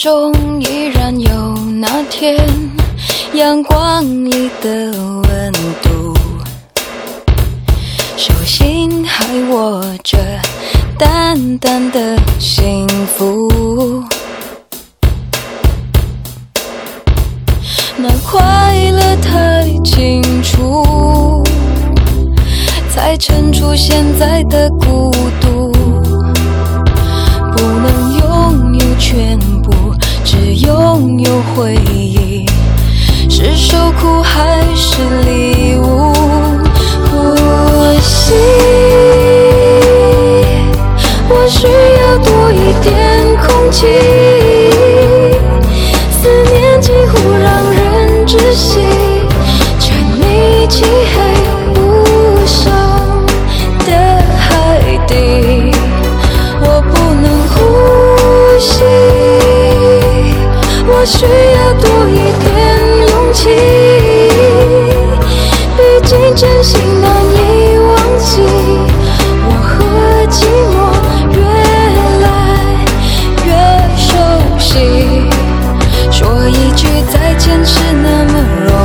中依然有那天阳光里的温度，手心还握着淡淡的幸福。那快乐太清楚，才衬出现在的孤独。不能拥有全，回忆，是受苦还是礼物？呼吸，我需要多一点空气。思念几乎让人窒息，沉溺漆黑无声的海底，我不能呼吸，我需再见是那么容易，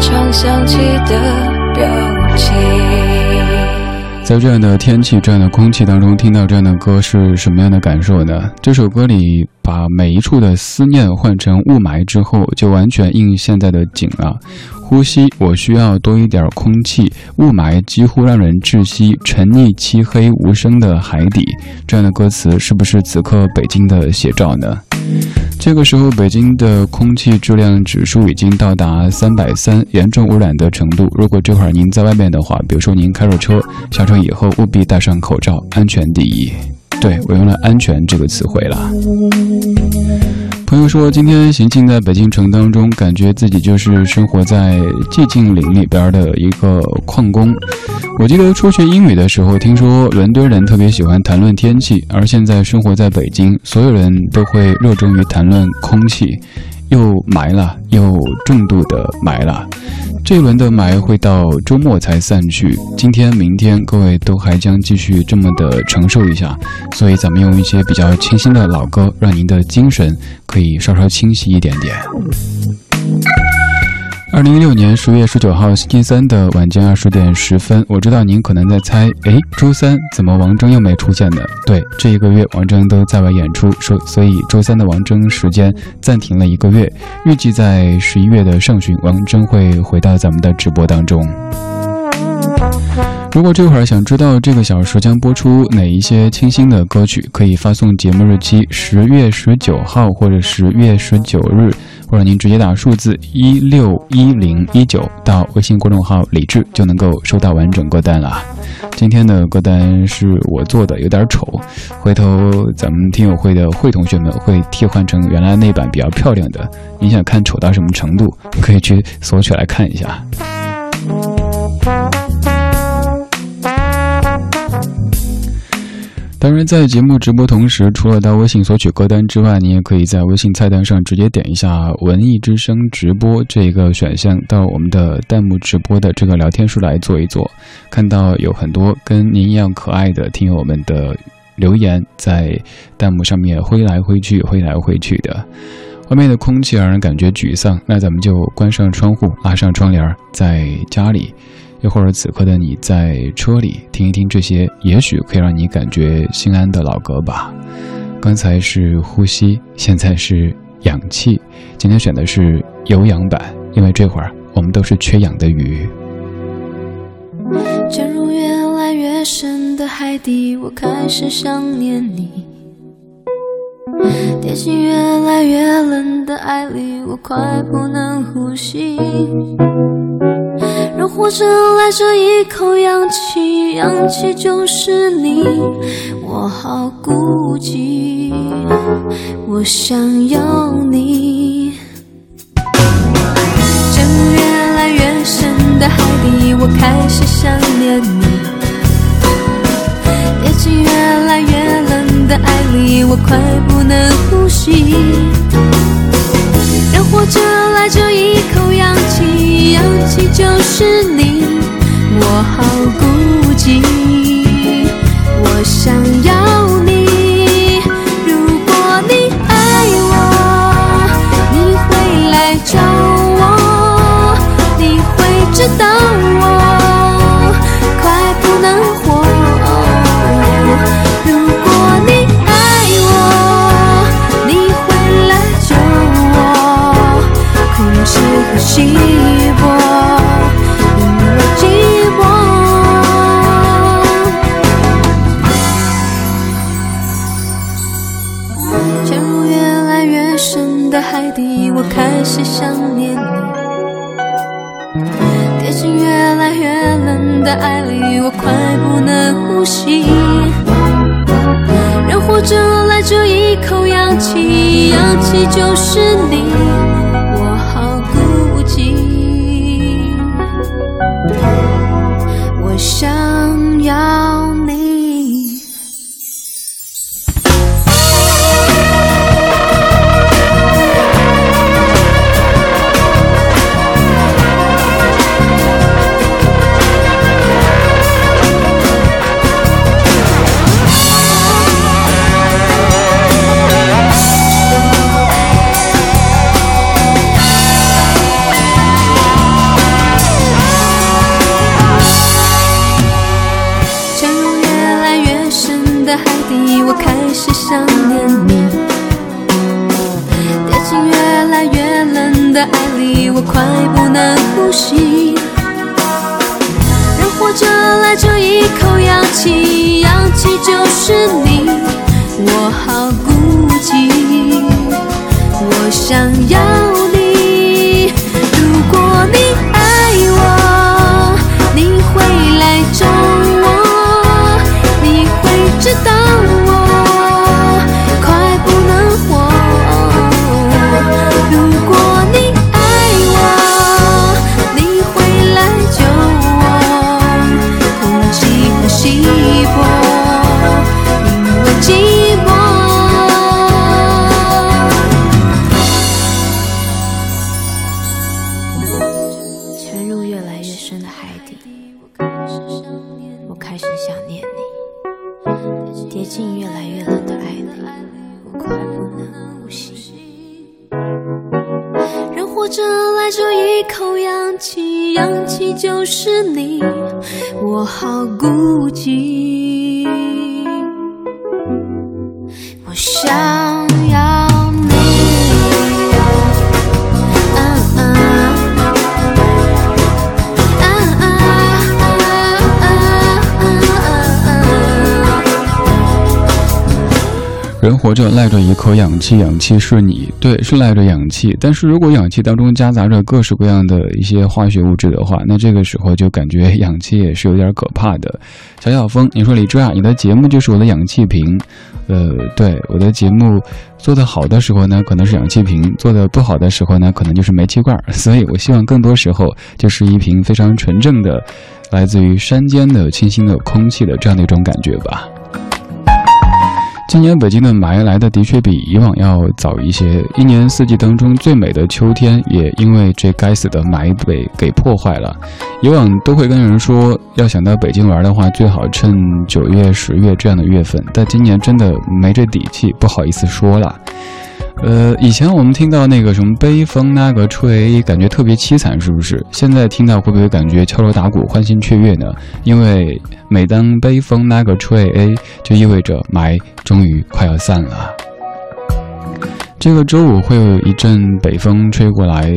常想起的表情。在这样的天气、这样的空气当中，听到这样的歌是什么样的感受呢？这首歌里把每一处的思念换成雾霾之后，就完全应现在的景了。呼吸，我需要多一点空气。雾霾几乎让人窒息，沉溺漆黑无声的海底。这样的歌词是不是此刻北京的写照呢？这个时候，北京的空气质量指数已经到达三百三，严重污染的程度。如果这会儿您在外面的话，比如说您开着车，下车以后务必戴上口罩，安全第一。对我用了“安全”这个词汇了。朋友说，今天行进在北京城当中，感觉自己就是生活在寂静岭里边的一个矿工。我记得初学英语的时候，听说伦敦人特别喜欢谈论天气，而现在生活在北京，所有人都会热衷于谈论空气。又埋了，又重度的埋了。这一轮的霾会到周末才散去，今天、明天各位都还将继续这么的承受一下。所以咱们用一些比较清新的老歌，让您的精神可以稍稍清晰一点点。二零一六年十月十九号星期三的晚间二十点十分，我知道您可能在猜，哎，周三怎么王铮又没出现呢？对，这一个月王铮都在外演出，所所以周三的王铮时间暂停了一个月，预计在十一月的上旬，王铮会回到咱们的直播当中。如果这会儿想知道这个小时将播出哪一些清新的歌曲，可以发送节目日期十月十九号或者十月十九日，或者您直接打数字一六一零一九到微信公众号“李志”，就能够收到完整歌单了。今天的歌单是我做的，有点丑，回头咱们听友会的会同学们会替换成原来那版比较漂亮的。你想看丑到什么程度，可以去索取来看一下。当然，在节目直播同时，除了到微信索取歌单之外，你也可以在微信菜单上直接点一下“文艺之声直播”这个选项，到我们的弹幕直播的这个聊天室来坐一坐。看到有很多跟您一样可爱的听友们的留言，在弹幕上面挥来挥去、挥来挥去的。外面的空气让人感觉沮丧，那咱们就关上窗户，拉上窗帘，在家里。又或者此刻的你在车里听一听这些，也许可以让你感觉心安的老歌吧。刚才是呼吸，现在是氧气。今天选的是有氧版，因为这会儿我们都是缺氧的鱼。潜入越来越深的海底，我开始想念你；跌进越来越冷的爱里，我快不能呼吸。让活着来这一口氧气，氧气就是你，我好孤寂，我想要你。潜越来越深的海底，我开始想念你。跌进越来越冷的爱里，我快不能呼吸。我这来这一口氧气，氧气就是你，我好孤寂，我想要活着来就一口氧气，氧气就是你，我好孤寂，我想要你。如果你爱海底我开始想念我开始想念你。跌进越来越冷的爱里我快不能呼吸。人活着来就一口氧气氧气就是你我好孤寂。我想人活着赖着一口氧气，氧气是你，对，是赖着氧气。但是如果氧气当中夹杂着各式各样的一些化学物质的话，那这个时候就感觉氧气也是有点可怕的。小小峰，你说李志啊，你的节目就是我的氧气瓶。呃，对，我的节目做得好的时候呢，可能是氧气瓶；做得不好的时候呢，可能就是煤气罐。所以我希望更多时候就是一瓶非常纯正的，来自于山间的清新的空气的这样的一种感觉吧。今年北京的霾来的的确比以往要早一些，一年四季当中最美的秋天也因为这该死的霾被给破坏了。以往都会跟人说，要想到北京玩的话，最好趁九月、十月这样的月份，但今年真的没这底气，不好意思说了。呃，以前我们听到那个什么北风那个吹，感觉特别凄惨，是不是？现在听到会不会感觉敲锣打鼓、欢欣雀跃呢？因为每当北风那个吹，就意味着霾终于快要散了。这个周五会有一阵北风吹过来，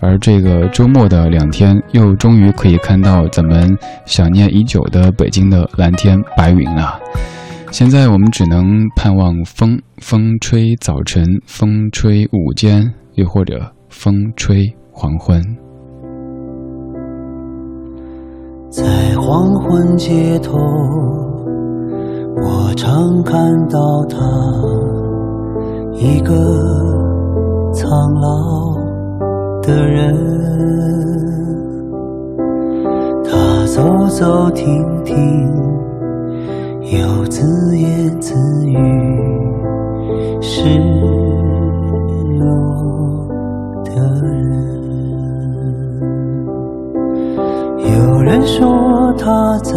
而这个周末的两天又终于可以看到咱们想念已久的北京的蓝天白云了。现在我们只能盼望风，风吹早晨，风吹午间，又或者风吹黄昏。在黄昏街头，我常看到他，一个苍老的人，他走走停停。又自言自语，失落的人。有人说他在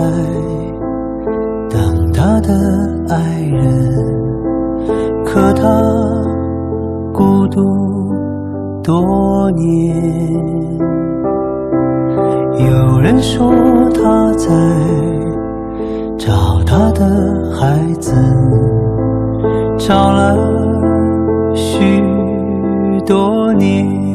等他的爱人，可他孤独多年。有人说他在。找他的孩子，找了许多年。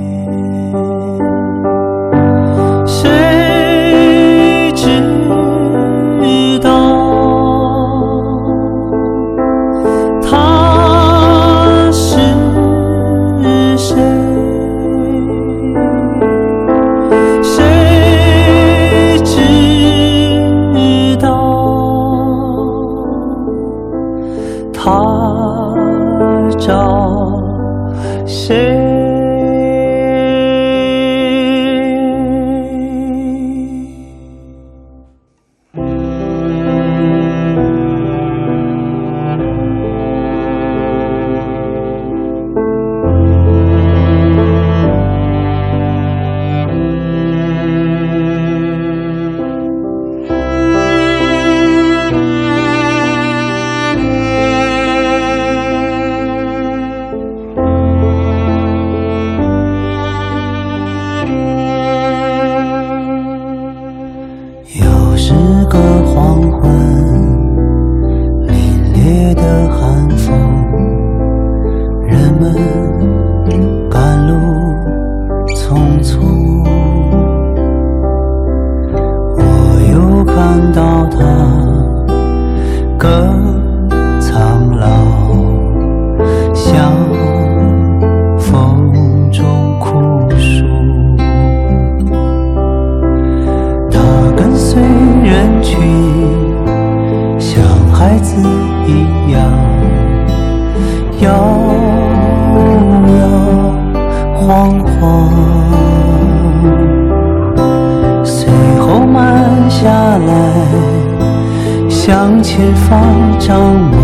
摇摇晃晃随后慢下来向前方张望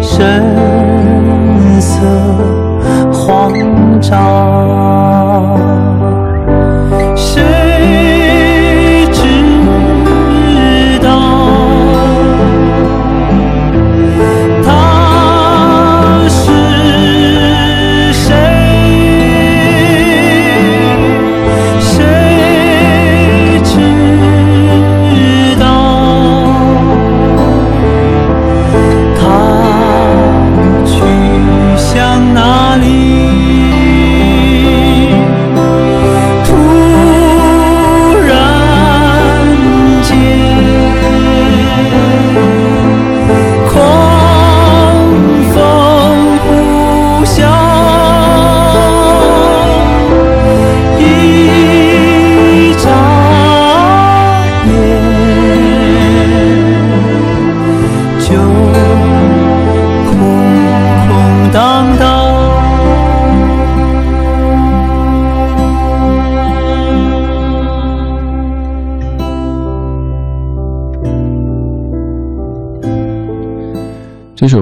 神色慌张。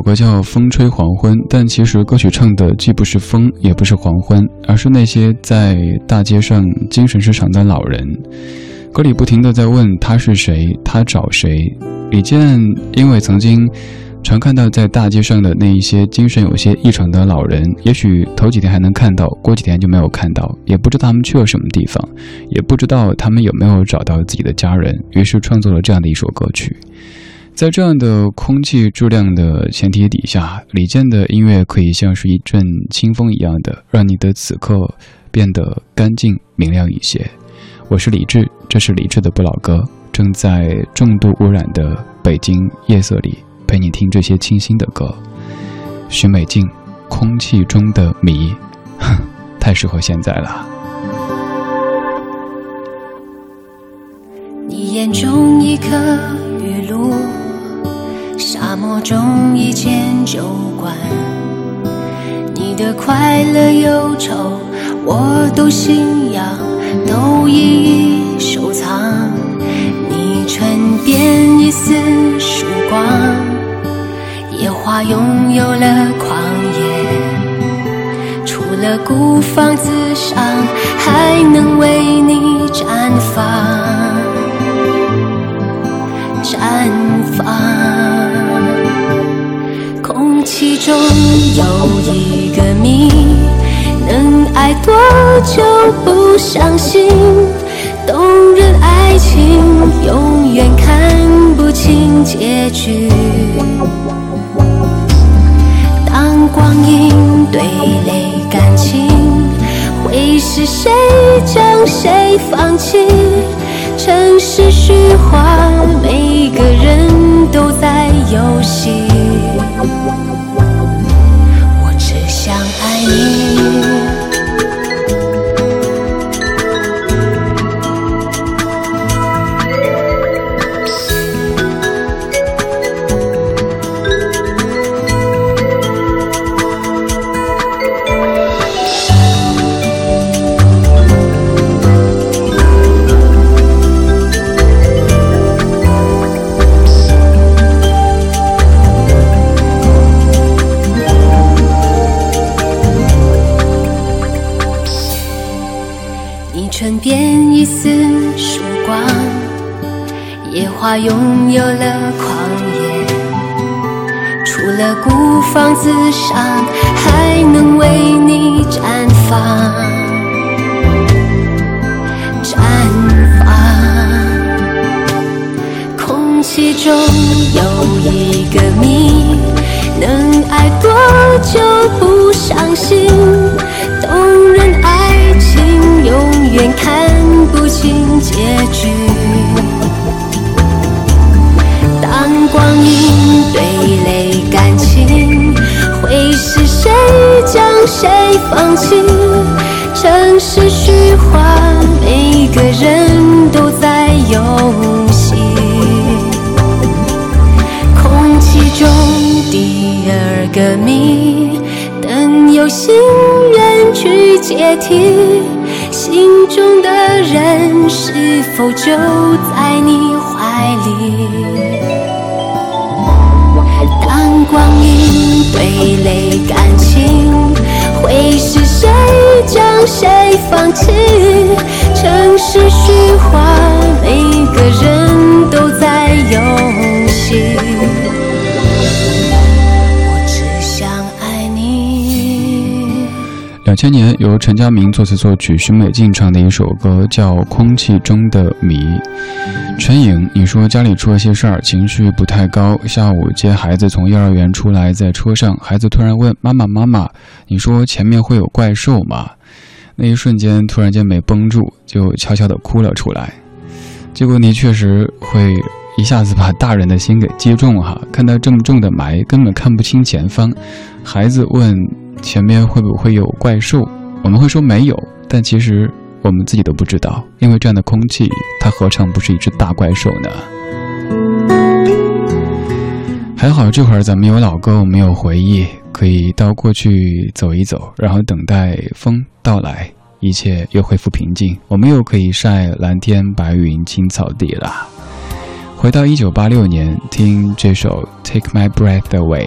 歌叫《风吹黄昏》，但其实歌曲唱的既不是风，也不是黄昏，而是那些在大街上精神失常的老人。歌里不停的在问他是谁，他找谁。李健因为曾经。常看到在大街上的那一些精神有些异常的老人，也许头几天还能看到，过几天就没有看到，也不知道他们去了什么地方，也不知道他们有没有找到自己的家人。于是创作了这样的一首歌曲。在这样的空气质量的前提底下，李健的音乐可以像是一阵清风一样的，让你的此刻变得干净明亮一些。我是李志，这是李志的不老歌，正在重度污染的北京夜色里。陪你听这些清新的歌，许美静，《空气中的谜》，太适合现在了。你眼中一颗，沙漠中一间酒馆，你的快乐忧愁，我都信仰，都一一收藏。你唇边一丝曙光。野花拥有了狂野，除了孤芳自赏，还能为你绽放，绽放。中有一个谜，能爱多久不伤心？动人爱情永远看不清结局。当光阴对垒感情，会是谁将谁放弃？城市虚化，每个人都在游戏。你。拥有了狂野，除了孤芳自赏，还能为你绽放，绽放。空气中有一个谜，能爱多久不伤心？否就在你怀里？当光阴堆垒感情，会是谁将谁放弃？城市千年，由陈佳明作词作曲，许美静唱的一首歌，叫《空气中的谜》。陈颖，你说家里出了些事儿，情绪不太高。下午接孩子从幼儿园出来，在车上，孩子突然问妈妈：“妈妈，你说前面会有怪兽吗？”那一瞬间，突然间没绷住，就悄悄地哭了出来。结果你确实会一下子把大人的心给击中哈，看到这么重的霾，根本看不清前方。孩子问前面会不会有怪兽，我们会说没有，但其实。我们自己都不知道，因为这样的空气，它何尝不是一只大怪兽呢？还好这会儿咱们有老歌，我们有回忆，可以到过去走一走，然后等待风到来，一切又恢复平静，我们又可以晒蓝天白云青草地了。回到一九八六年，听这首《Take My Breath Away》。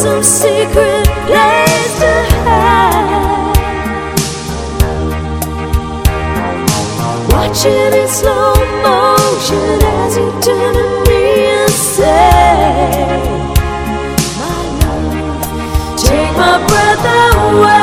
some secret place to hide. In slow motion as you turn to me and say, take my breath away.